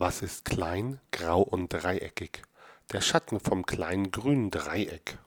Was ist klein, grau und dreieckig? Der Schatten vom kleinen grünen Dreieck.